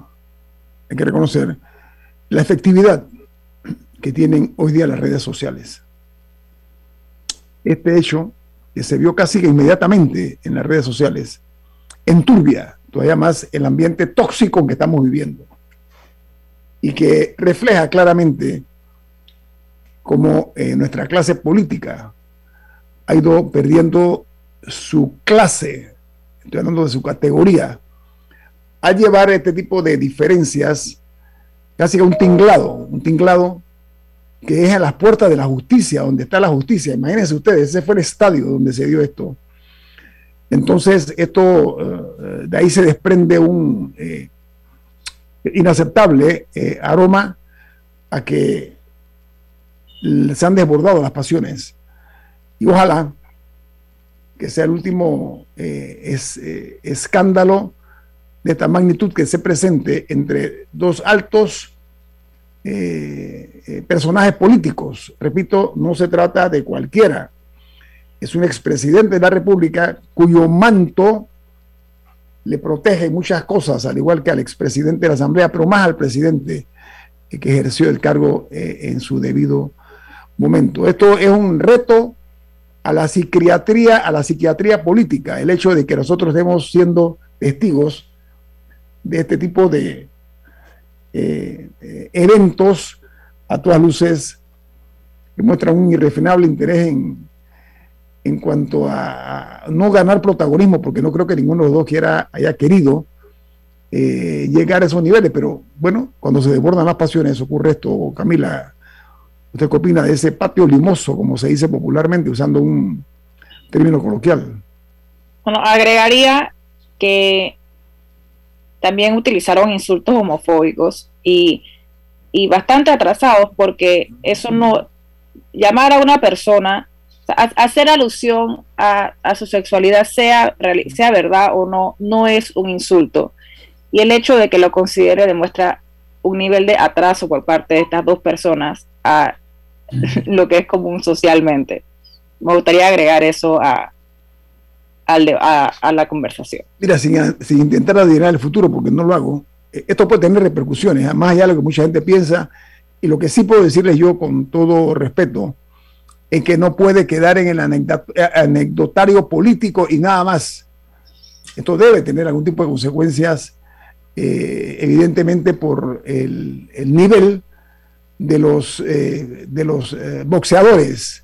hay que reconocer la efectividad que tienen hoy día las redes sociales. Este hecho, que se vio casi que inmediatamente en las redes sociales, enturbia todavía más el ambiente tóxico que estamos viviendo y que refleja claramente cómo eh, nuestra clase política ha ido perdiendo su clase, estoy hablando de su categoría, a llevar este tipo de diferencias casi un tinglado, un tinglado que es a las puertas de la justicia, donde está la justicia. Imagínense ustedes, ese fue el estadio donde se dio esto. Entonces, esto, eh, de ahí se desprende un eh, inaceptable eh, aroma a que se han desbordado las pasiones. Y ojalá que sea el último escándalo de esta magnitud que se presente entre dos altos personajes políticos. Repito, no se trata de cualquiera, es un expresidente de la República cuyo manto le protege muchas cosas, al igual que al expresidente de la Asamblea, pero más al presidente que ejerció el cargo eh, en su debido momento. Esto es un reto a la psiquiatría, a la psiquiatría política, el hecho de que nosotros estemos siendo testigos de este tipo de eh, eh, eventos a todas luces muestran un irrefinable interés en en cuanto a no ganar protagonismo, porque no creo que ninguno de los dos quiera, haya querido eh, llegar a esos niveles, pero bueno, cuando se desbordan las pasiones ocurre esto. Camila, ¿usted qué opina de ese patio limoso, como se dice popularmente, usando un término coloquial? Bueno, agregaría que también utilizaron insultos homofóbicos y, y bastante atrasados porque eso no, llamar a una persona hacer alusión a, su sexualidad, sea, sea verdad o no, no es un insulto. Y el hecho de que lo considere demuestra un nivel de atraso por parte de estas dos personas a lo que es común socialmente. Me gustaría agregar eso a, a, la conversación. Mira, sin, intentar adivinar el futuro, porque no lo hago, eh, esto puede tener repercusiones, más allá de lo que mucha gente piensa, y lo que sí puedo decirles yo con todo respeto, en que no puede quedar en el anecdotario político y nada más. Esto debe tener algún tipo de consecuencias, eh, evidentemente por el, nivel de los, eh, de los eh, boxeadores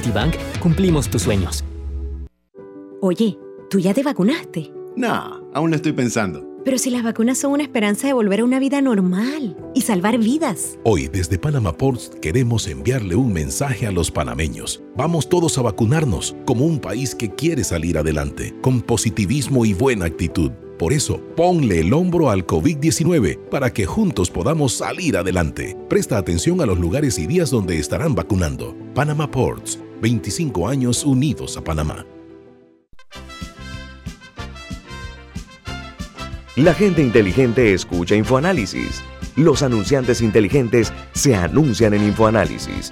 cumplimos tus sueños. Oye, ¿tú ya te vacunaste? No, aún lo estoy pensando. Pero si las vacunas son una esperanza de volver a una vida normal y salvar vidas. Hoy desde Panama Ports queremos enviarle un mensaje a los panameños. Vamos todos a vacunarnos como un país que quiere salir adelante, con positivismo y buena actitud. Por eso, ponle el hombro al COVID-19 para que juntos podamos salir adelante. Presta atención a los lugares y días donde estarán vacunando. Panama Ports, 25 años unidos a Panamá. La gente inteligente escucha InfoAnálisis. Los anunciantes inteligentes se anuncian en InfoAnálisis.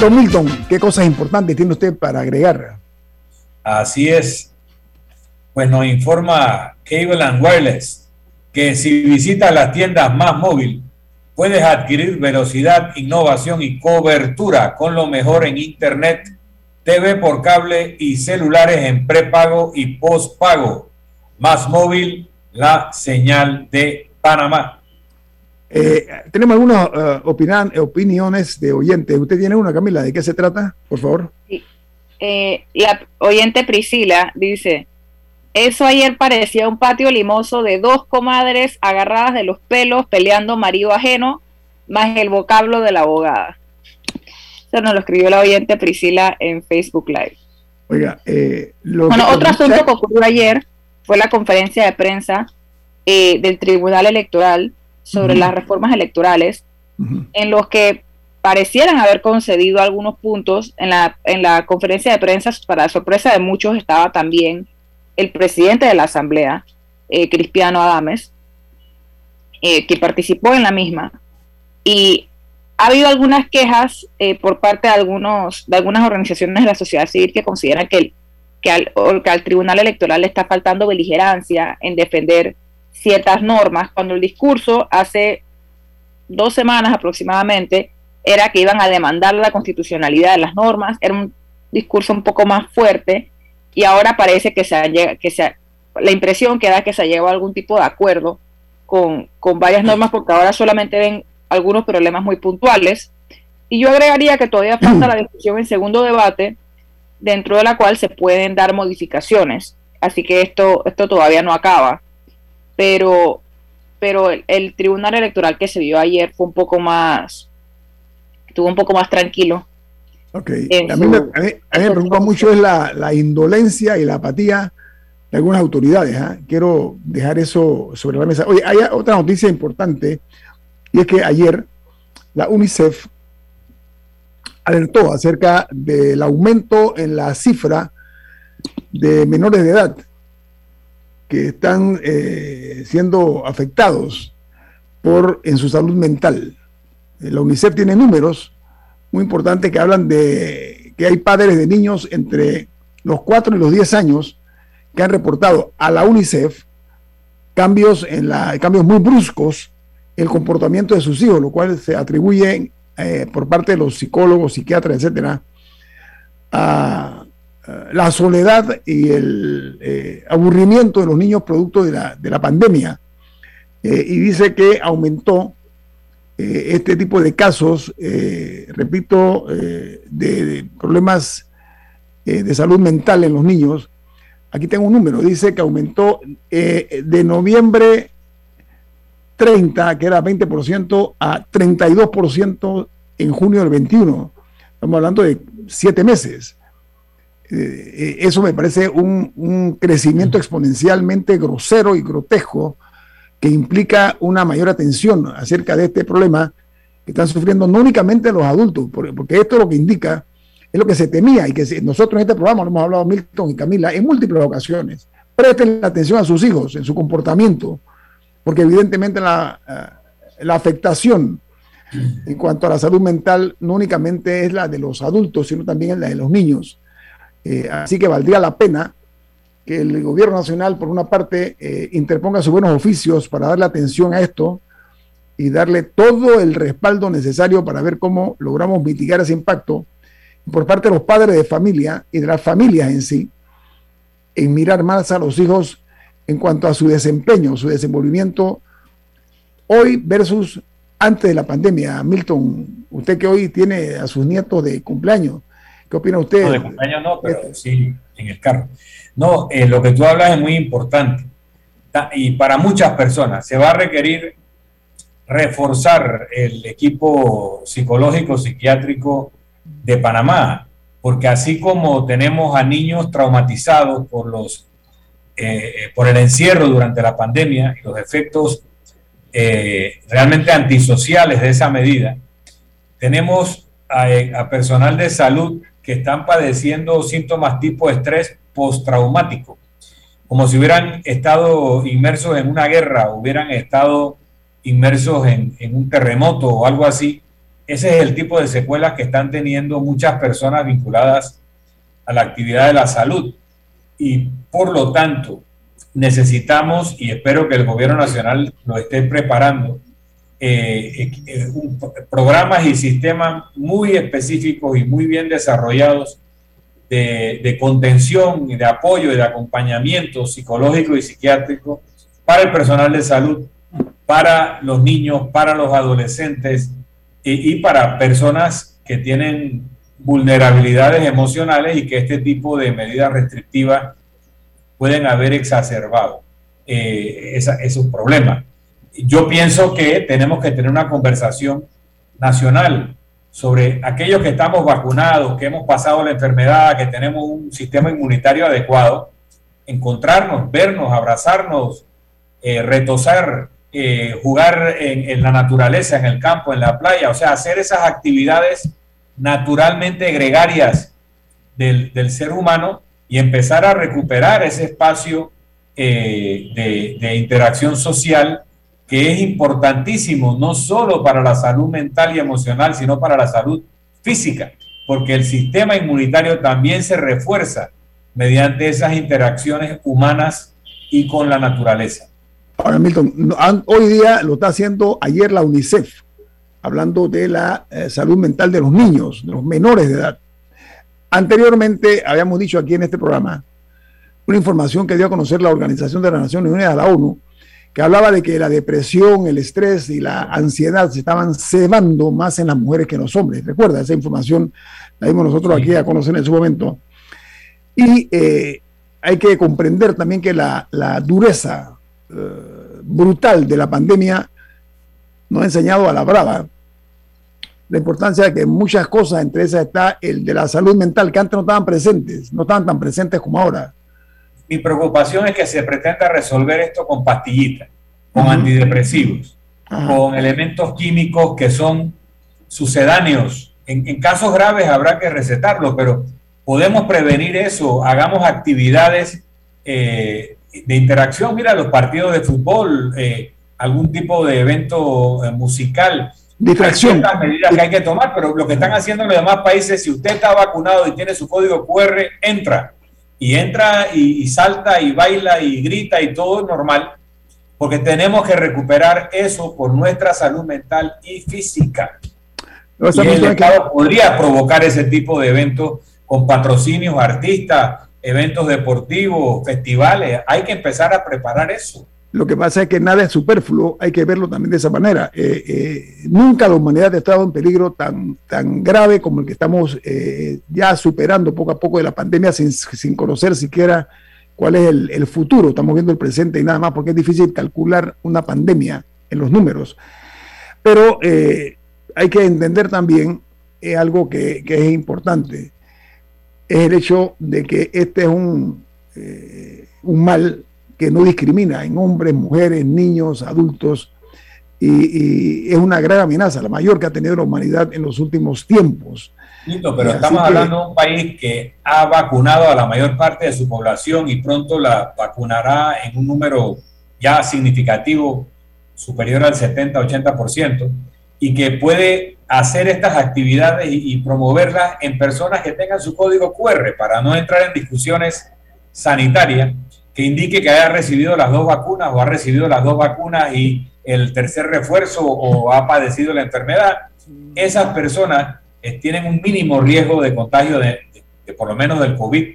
Don Milton, ¿qué cosas importantes tiene usted para agregar? Así es. Pues nos informa Cable and Wireless que si visitas las tiendas más móvil, puedes adquirir velocidad, innovación y cobertura con lo mejor en Internet, TV por cable y celulares en prepago y postpago. Más móvil, la señal de Panamá. Eh, tenemos algunas eh, opinan- opiniones de oyentes. ¿Usted tiene una, Camila? ¿De qué se trata? Por favor. Eh, la oyente Priscila dice, eso ayer parecía un patio limoso de dos comadres agarradas de los pelos peleando marido ajeno, más el vocablo de la abogada. Eso nos lo escribió la oyente Priscila en Facebook Live. Oiga, eh, lo Bueno, otro asunto que ocurrió ayer fue la conferencia de prensa eh, del Tribunal Electoral sobre las reformas electorales, en los que parecieran haber concedido algunos puntos. En la, en la conferencia de prensa, para sorpresa de muchos, estaba también el presidente de la Asamblea, eh, Cristiano Adames, eh, que participó en la misma. Y ha habido algunas quejas eh, por parte de, algunos, de algunas organizaciones de la sociedad civil que consideran que, el- que, al, que al Tribunal Electoral le está faltando beligerancia en defender ciertas normas, cuando el discurso hace dos semanas aproximadamente era que iban a demandar la constitucionalidad de las normas, era un discurso un poco más fuerte y ahora parece que se ha, que se ha- la impresión que da que se ha llegado a algún tipo de acuerdo con, con varias normas porque ahora solamente ven algunos problemas muy puntuales. Y yo agregaría que todavía falta la discusión en segundo debate dentro de la cual se pueden dar modificaciones. Así que esto esto todavía no acaba pero pero el, el tribunal electoral que se vio ayer fue un poco más estuvo un poco más tranquilo Ok. en A mí, su- me, a mí- a mí me preocupa mucho es la, la indolencia y la apatía de algunas autoridades. ¿ah? Quiero dejar eso sobre la mesa. Oye, hay otra noticia importante y es que ayer la UNICEF alertó acerca del aumento en la cifra de menores de edad que están eh, siendo afectados por en su salud mental. La UNICEF tiene números muy importantes que hablan de que hay padres de niños entre los 4 y los 10 años que han reportado a la UNICEF cambios, en la, cambios muy bruscos el comportamiento de sus hijos, lo cual se atribuye eh, por parte de los psicólogos, psiquiatras, etcétera, a, la soledad y el eh, aburrimiento de los niños producto de la, de la pandemia. Eh, y dice que aumentó este tipo de casos, repito, de, problemas de salud mental en los niños. Aquí tengo un número, dice que aumentó de noviembre 30, que era 20%, a 32% en junio del 21. Estamos hablando de siete meses. Eh, eso me parece un, crecimiento exponencialmente grosero y grotesco que implica una mayor atención acerca de este problema que están sufriendo no únicamente los adultos, porque esto lo que indica es lo que se temía y que nosotros en este programa lo hemos hablado Milton y Camila en múltiples ocasiones. Presten atención a sus hijos en su comportamiento, porque evidentemente la, eh, la afectación en cuanto a la salud mental no únicamente es la de los adultos, sino también es la de los niños. Eh, así que valdría la pena que el gobierno nacional, por una parte, eh, interponga sus buenos oficios para darle atención a esto y darle todo el respaldo necesario para ver cómo logramos mitigar ese impacto por parte de los padres de familia y de las familias en sí, en mirar más a los hijos en cuanto a su desempeño, su desenvolvimiento hoy versus antes de la pandemia. Milton, usted que hoy tiene a sus nietos de cumpleaños, ¿qué opina usted? No, de cumpleaños no, pero sí en el carro. No, eh, lo que tú hablas es muy importante. Y para muchas personas se va a requerir reforzar el equipo psicológico, psiquiátrico de Panamá, porque así como tenemos a niños traumatizados por los eh, por el encierro durante la pandemia y los efectos eh, realmente antisociales de esa medida. Tenemos a, personal de salud que están padeciendo síntomas tipo estrés postraumático, como si hubieran estado inmersos en una guerra, hubieran estado inmersos en un terremoto o algo así. Ese es el tipo de secuelas que están teniendo muchas personas vinculadas a la actividad de la salud. Y por lo tanto, necesitamos, y espero que el gobierno nacional lo esté preparando, eh, eh, programas y sistemas muy específicos y muy bien desarrollados de, contención y de apoyo y de acompañamiento psicológico y psiquiátrico para el personal de salud, para los niños, para los adolescentes y, y para personas que tienen vulnerabilidades emocionales y que este tipo de medidas restrictivas pueden haber exacerbado eh, esos problemas. Yo pienso que tenemos que tener una conversación nacional sobre aquellos que estamos vacunados, que hemos pasado la enfermedad, que tenemos un sistema inmunitario adecuado, encontrarnos, vernos, abrazarnos, eh, retosar, eh, jugar en, la naturaleza, en el campo, en la playa, o sea, hacer esas actividades naturalmente gregarias del, del ser humano y empezar a recuperar ese espacio eh, de, interacción social que es importantísimo, no solo para la salud mental y emocional, sino para la salud física, porque el sistema inmunitario también se refuerza mediante esas interacciones humanas y con la naturaleza. Ahora, Milton, hoy día lo está haciendo ayer la UNICEF, hablando de la eh, salud mental de los niños, de los menores de edad. Anteriormente habíamos dicho aquí en este programa una información que dio a conocer la Organización de las Naciones Unidas, la ONU, que hablaba de que la depresión, el estrés y la ansiedad se estaban cebando más en las mujeres que en los hombres. Recuerda, esa información la dimos nosotros aquí a conocer en su momento. Y eh, hay que comprender también que la, dureza eh, brutal de la pandemia nos ha enseñado a la brava la importancia de que muchas cosas, entre esas está el de la salud mental, que antes no estaban presentes, no estaban tan presentes como ahora. Mi preocupación es que se pretenda resolver esto con pastillitas, con antidepresivos, con elementos químicos que son sucedáneos. En, casos graves habrá que recetarlo, pero podemos prevenir eso, hagamos actividades eh, de interacción, mira los partidos de fútbol, eh, algún tipo de evento eh, musical, Distracción. Hay medidas que hay que tomar, pero lo que están haciendo en los demás países, si usted está vacunado y tiene su código QR, entra. Y entra y, salta y baila y grita y todo normal, porque tenemos que recuperar eso por nuestra salud mental y física. y el Estado podría provocar ese tipo de eventos con patrocinios, artistas, eventos deportivos, festivales. Hay que empezar a preparar eso. Lo que pasa es que nada es superfluo, hay que verlo también de esa manera. Eh, eh, nunca la humanidad ha estado en peligro tan, tan grave como el que estamos eh, ya superando poco a poco de la pandemia sin, conocer siquiera cuál es el, futuro. Estamos viendo el presente y nada más porque es difícil calcular una pandemia en los números. Pero hay que entender también algo que, que, es importante, es el hecho de que este es un, un mal que no discrimina en hombres, mujeres, niños, adultos, y, es una gran amenaza, la mayor que ha tenido la humanidad en los últimos tiempos. pero estamos hablando de un país que ha vacunado a la mayor parte de su población y pronto la vacunará en un número ya significativo, superior al 70-80%, y que puede hacer estas actividades y, y promoverlas en personas que tengan su código QR para no entrar en discusiones sanitarias que indique que haya recibido las dos vacunas o ha recibido las dos vacunas y el tercer refuerzo o ha padecido la enfermedad, esas personas eh, tienen un mínimo riesgo de contagio de, por lo menos del COVID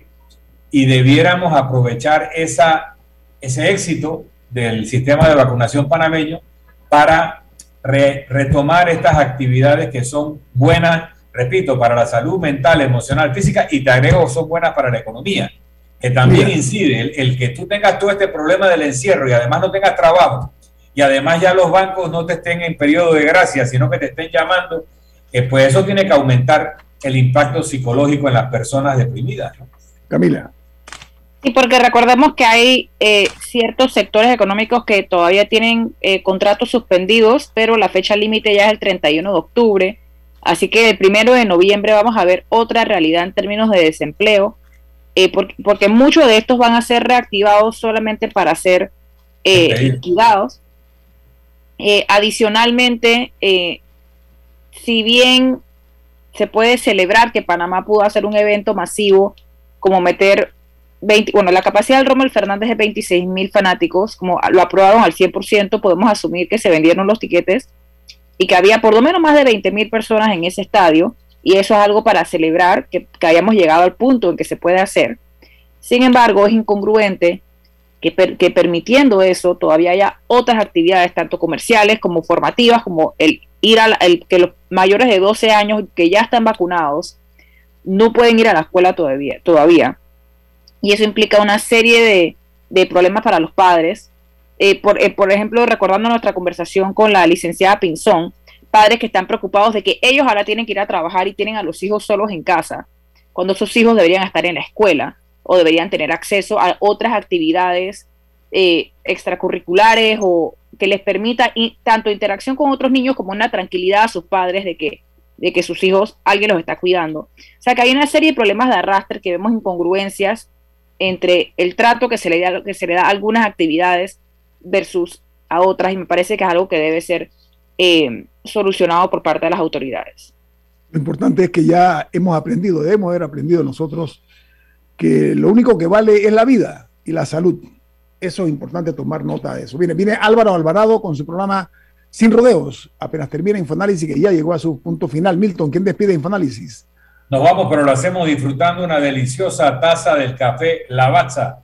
y debiéramos aprovechar esa, ese éxito del sistema de vacunación panameño para retomar estas actividades que son buenas, repito, para la salud mental, emocional, física y te agrego, son buenas para la economía que también incide, el, que tú tengas todo este problema del encierro y además no tengas trabajo, y además ya los bancos no te estén en periodo de gracia, sino que te estén llamando, eh, pues eso tiene que aumentar el impacto psicológico en las personas deprimidas. Camila. Sí, porque recordemos que hay eh, ciertos sectores económicos que todavía tienen eh, contratos suspendidos, pero la fecha límite ya es el 31 de octubre. Así que el primero de noviembre vamos a ver otra realidad en términos de desempleo. Eh, porque, muchos de estos van a ser reactivados solamente para ser eh, liquidados. Eh, adicionalmente, si bien se puede celebrar que Panamá pudo hacer un evento masivo, como meter 20, bueno, la capacidad del Rommel Fernández es 26 mil fanáticos, como lo aprobaron al 100%, podemos asumir que se vendieron los tiquetes y que había por lo menos más de 20 mil personas en ese estadio y eso es algo para celebrar que, hayamos llegado al punto en que se puede hacer. Sin embargo, es incongruente que, que, permitiendo eso todavía haya otras actividades, tanto comerciales como formativas, como el ir a el, que los mayores de 12 años que ya están vacunados no pueden ir a la escuela todavía. todavía. Y eso implica una serie de, de problemas para los padres. Eh, por, eh, por ejemplo, recordando nuestra conversación con la licenciada Pinzón, padres que están preocupados de que ellos ahora tienen que ir a trabajar y tienen a los hijos solos en casa, cuando sus hijos deberían estar en la escuela o deberían tener acceso a otras actividades eh, extracurriculares o que les permita tanto interacción con otros niños como una tranquilidad a sus padres de que, de que sus hijos, alguien los está cuidando. O sea que hay una serie de problemas de arrastre que vemos incongruencias entre el trato que se le da, que se le da a algunas actividades versus a otras y me parece que es algo que debe ser eh, solucionado por parte de las autoridades. Lo importante es que ya hemos aprendido, debemos haber aprendido nosotros que lo único que vale es la vida y la salud. Eso es importante tomar nota de eso. Viene, viene Álvaro Alvarado con su programa Sin Rodeos. Apenas termina Infoanálisis, que ya llegó a su punto final. Milton, ¿quién despide Infoanálisis? Nos vamos, pero lo hacemos disfrutando una deliciosa taza del café Lavazza